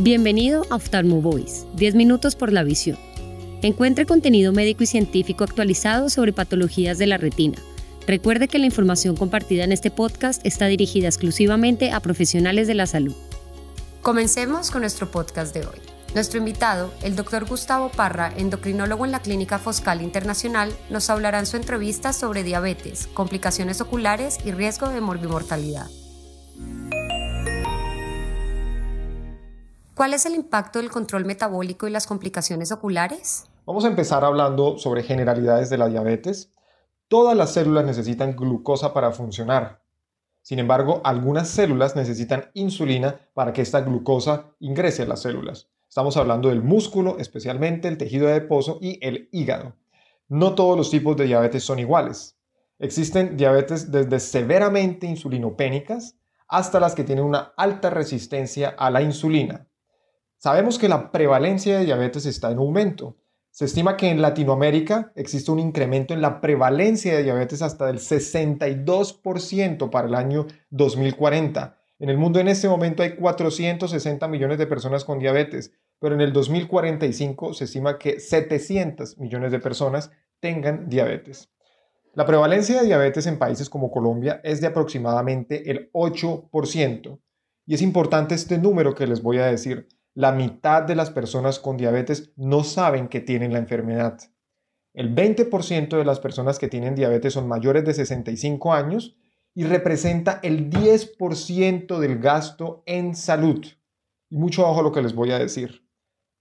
Bienvenido a Oftalmo Voice, 10 minutos por la visión. Encuentre contenido médico y científico actualizado sobre patologías de la retina. Recuerde que la información compartida en este podcast está dirigida exclusivamente a profesionales de la salud. Comencemos con nuestro podcast de hoy. Nuestro invitado, el doctor Gustavo Parra, endocrinólogo en la Clínica Foscal Internacional, nos hablará en su entrevista sobre diabetes, complicaciones oculares y riesgo de morbimortalidad. ¿Cuál es el impacto del control metabólico y las complicaciones oculares? Vamos a empezar hablando sobre generalidades de la diabetes. Todas las células necesitan glucosa para funcionar. Sin embargo, algunas células necesitan insulina para que esta glucosa ingrese a las células. Estamos hablando del músculo, especialmente el tejido adiposo y el hígado. No todos los tipos de diabetes son iguales. Existen diabetes desde severamente insulinopénicas hasta las que tienen una alta resistencia a la insulina. Sabemos que la prevalencia de diabetes está en aumento. Se estima que en Latinoamérica existe un incremento en la prevalencia de diabetes hasta del 62% para el año 2040. En el mundo en este momento hay 460 millones de personas con diabetes, pero en el 2045 se estima que 700 millones de personas tengan diabetes. La prevalencia de diabetes en países como Colombia es de aproximadamente el 8%. Y es importante este número que les voy a decir la mitad de las personas con diabetes no saben que tienen la enfermedad. El 20% de las personas que tienen diabetes son mayores de 65 años y representa el 10% del gasto en salud. Y mucho ojo lo que les voy a decir.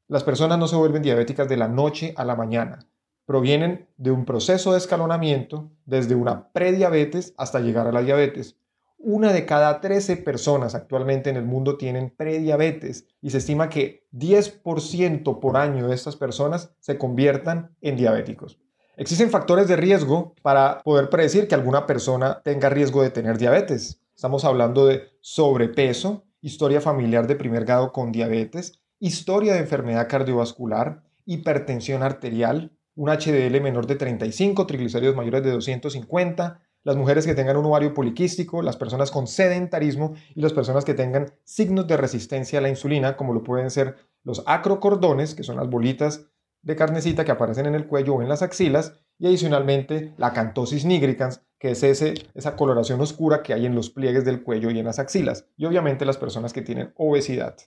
Las personas no se vuelven diabéticas de la noche a la mañana. Provienen de un proceso de escalonamiento desde una prediabetes hasta llegar a la diabetes. Una de cada 13 personas actualmente en el mundo tienen prediabetes y se estima que 10% por año de estas personas se conviertan en diabéticos. Existen factores de riesgo para poder predecir que alguna persona tenga riesgo de tener diabetes. Estamos hablando de sobrepeso, historia familiar de primer grado con diabetes, historia de enfermedad cardiovascular, hipertensión arterial, un HDL menor de 35, triglicéridos mayores de 250, las mujeres que tengan un ovario poliquístico, las personas con sedentarismo y las personas que tengan signos de resistencia a la insulina, como lo pueden ser los acrocordones, que son las bolitas de carnecita que aparecen en el cuello o en las axilas, y adicionalmente la cantosis nigricans, que es ese, esa coloración oscura que hay en los pliegues del cuello y en las axilas, y obviamente las personas que tienen obesidad.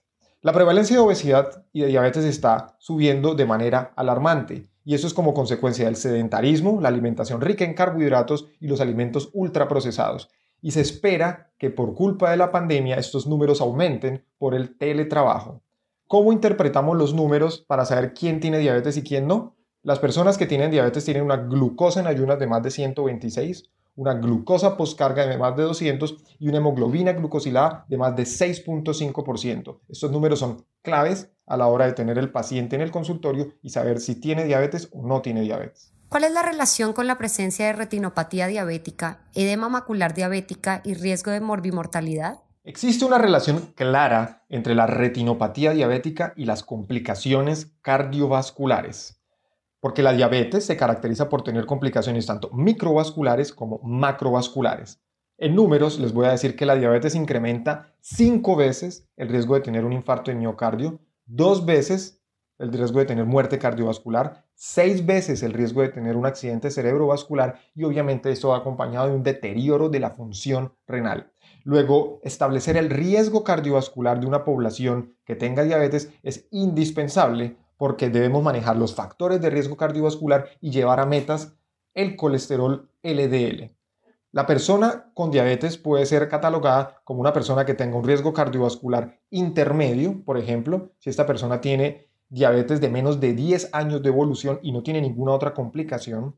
La prevalencia de obesidad y de diabetes está subiendo de manera alarmante y eso es como consecuencia del sedentarismo, la alimentación rica en carbohidratos y los alimentos ultraprocesados. Y se espera que por culpa de la pandemia estos números aumenten por el teletrabajo. ¿Cómo interpretamos los números para saber quién tiene diabetes y quién no? Las personas que tienen diabetes tienen una glucosa en ayunas de más de 126, una glucosa postcarga de más de 200 y una hemoglobina glucosilada de más de 6.5%. Estos números son claves a la hora de tener el paciente en el consultorio y saber si tiene diabetes o no tiene diabetes. ¿Cuál es la relación con la presencia de retinopatía diabética, edema macular diabética y riesgo de morbimortalidad? Existe una relación clara entre la retinopatía diabética y las complicaciones cardiovasculares porque la diabetes se caracteriza por tener complicaciones tanto microvasculares como macrovasculares. En números les voy a decir que la diabetes incrementa cinco veces el riesgo de tener un infarto de miocardio, dos veces el riesgo de tener muerte cardiovascular, seis veces el riesgo de tener un accidente cerebrovascular y obviamente esto va acompañado de un deterioro de la función renal. Luego, establecer el riesgo cardiovascular de una población que tenga diabetes es indispensable porque debemos manejar los factores de riesgo cardiovascular y llevar a metas el colesterol LDL. La persona con diabetes puede ser catalogada como una persona que tenga un riesgo cardiovascular intermedio, por ejemplo, si esta persona tiene diabetes de menos de 10 años de evolución y no tiene ninguna otra complicación,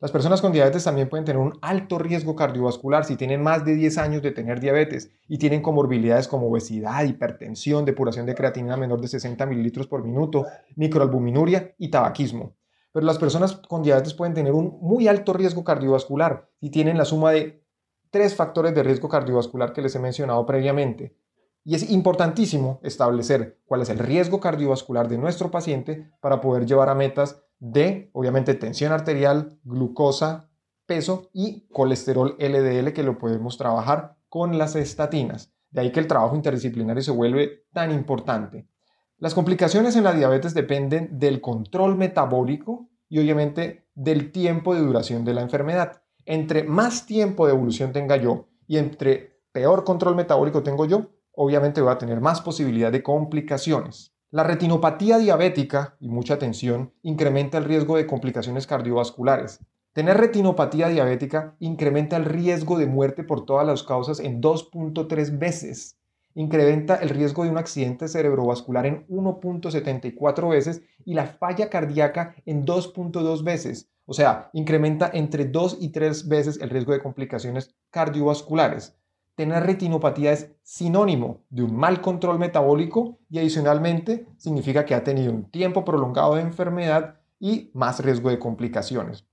las personas con diabetes también pueden tener un alto riesgo cardiovascular si tienen más de 10 años de tener diabetes y tienen comorbilidades como obesidad, hipertensión, depuración de creatinina menor de 60 mililitros por minuto, microalbuminuria y tabaquismo. Pero las personas con diabetes pueden tener un muy alto riesgo cardiovascular si tienen la suma de tres factores de riesgo cardiovascular que les he mencionado previamente. Y es importantísimo establecer cuál es el riesgo cardiovascular de nuestro paciente para poder llevar a metas de, obviamente, tensión arterial, glucosa, peso y colesterol LDL que lo podemos trabajar con las estatinas. De ahí que el trabajo interdisciplinario se vuelve tan importante. Las complicaciones en la diabetes dependen del control metabólico y obviamente del tiempo de duración de la enfermedad. Entre más tiempo de evolución tenga yo y entre peor control metabólico tengo yo, obviamente voy a tener más posibilidad de complicaciones. La retinopatía diabética, y mucha atención, incrementa el riesgo de complicaciones cardiovasculares. Tener retinopatía diabética incrementa el riesgo de muerte por todas las causas en 2.3 veces. Incrementa el riesgo de un accidente cerebrovascular en 1.74 veces y la falla cardíaca en 2.2 veces. O sea, incrementa entre 2 y 3 veces el riesgo de complicaciones cardiovasculares. Tener retinopatía es sinónimo de un mal control metabólico y adicionalmente significa que ha tenido un tiempo prolongado de enfermedad y más riesgo de complicaciones.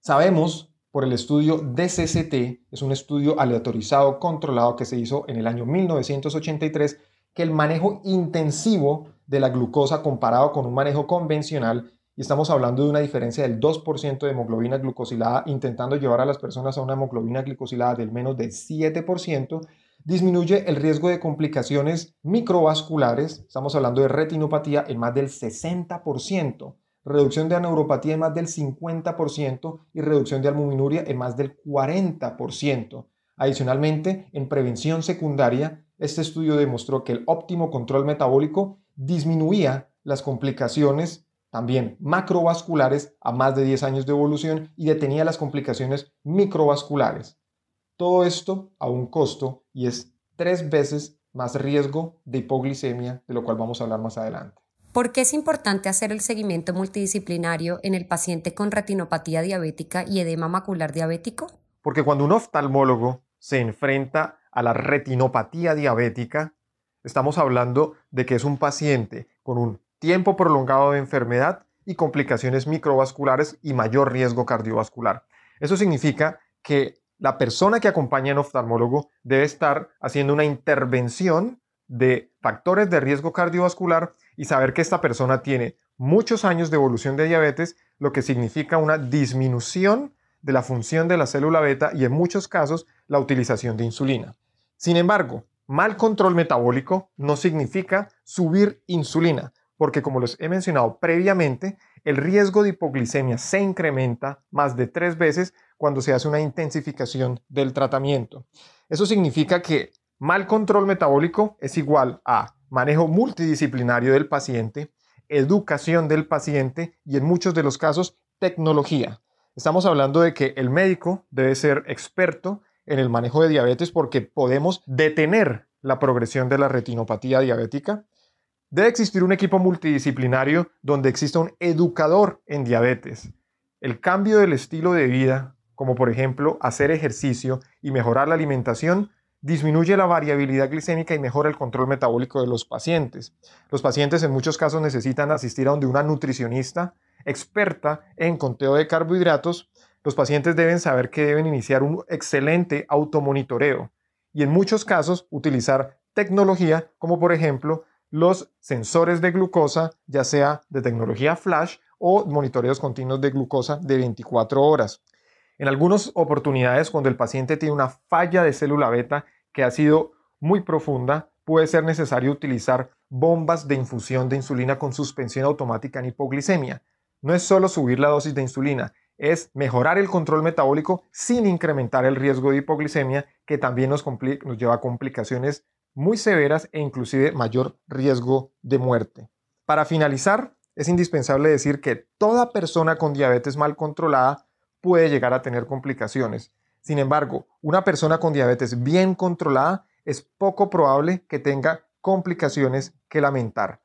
Sabemos por el estudio DCCT, es un estudio aleatorizado controlado que se hizo en el año 1983, que el manejo intensivo de la glucosa comparado con un manejo convencional y estamos hablando de una diferencia del 2% de hemoglobina glucosilada, intentando llevar a las personas a una hemoglobina glucosilada del menos del 7%, disminuye el riesgo de complicaciones microvasculares, estamos hablando de retinopatía en más del 60%, reducción de neuropatía en más del 50% y reducción de albuminuria en más del 40%. Adicionalmente, en prevención secundaria, este estudio demostró que el óptimo control metabólico disminuía las complicaciones también macrovasculares a más de 10 años de evolución y detenía las complicaciones microvasculares. Todo esto a un costo y es tres veces más riesgo de hipoglicemia, de lo cual vamos a hablar más adelante. ¿Por qué es importante hacer el seguimiento multidisciplinario en el paciente con retinopatía diabética y edema macular diabético? Porque cuando un oftalmólogo se enfrenta a la retinopatía diabética, estamos hablando de que es un paciente con un tiempo prolongado de enfermedad y complicaciones microvasculares y mayor riesgo cardiovascular. Eso significa que la persona que acompaña al oftalmólogo debe estar haciendo una intervención de factores de riesgo cardiovascular y saber que esta persona tiene muchos años de evolución de diabetes, lo que significa una disminución de la función de la célula beta y en muchos casos la utilización de insulina. Sin embargo, mal control metabólico no significa subir insulina, porque como les he mencionado previamente, el riesgo de hipoglicemia se incrementa más de tres veces cuando se hace una intensificación del tratamiento. Eso significa que mal control metabólico es igual a manejo multidisciplinario del paciente, educación del paciente y en muchos de los casos tecnología. Estamos hablando de que el médico debe ser experto en el manejo de diabetes porque podemos detener la progresión de la retinopatía diabética, Debe existir un equipo multidisciplinario donde exista un educador en diabetes. El cambio del estilo de vida, como por ejemplo hacer ejercicio y mejorar la alimentación, disminuye la variabilidad glicémica y mejora el control metabólico de los pacientes. Los pacientes en muchos casos necesitan asistir a donde una nutricionista experta en conteo de carbohidratos. Los pacientes deben saber que deben iniciar un excelente automonitoreo y en muchos casos utilizar tecnología como por ejemplo los sensores de glucosa, ya sea de tecnología flash o monitoreos continuos de glucosa de 24 horas. En algunas oportunidades, cuando el paciente tiene una falla de célula beta que ha sido muy profunda, puede ser necesario utilizar bombas de infusión de insulina con suspensión automática en hipoglicemia. No es solo subir la dosis de insulina, es mejorar el control metabólico sin incrementar el riesgo de hipoglicemia, que también nos, nos lleva a complicaciones muy severas e inclusive mayor riesgo de muerte. Para finalizar, es indispensable decir que toda persona con diabetes mal controlada puede llegar a tener complicaciones. Sin embargo, una persona con diabetes bien controlada es poco probable que tenga complicaciones que lamentar.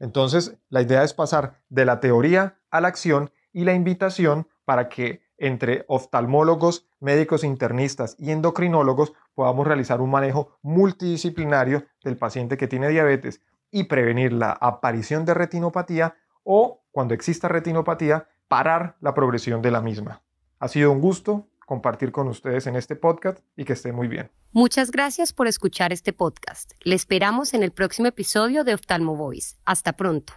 Entonces, la idea es pasar de la teoría a la acción y la invitación para que entre oftalmólogos, médicos internistas y endocrinólogos podamos realizar un manejo multidisciplinario del paciente que tiene diabetes y prevenir la aparición de retinopatía o, cuando exista retinopatía, parar la progresión de la misma. Ha sido un gusto compartir con ustedes en este podcast y que esté muy bien. Muchas gracias por escuchar este podcast. Le esperamos en el próximo episodio de Oftalmo Voice. Hasta pronto.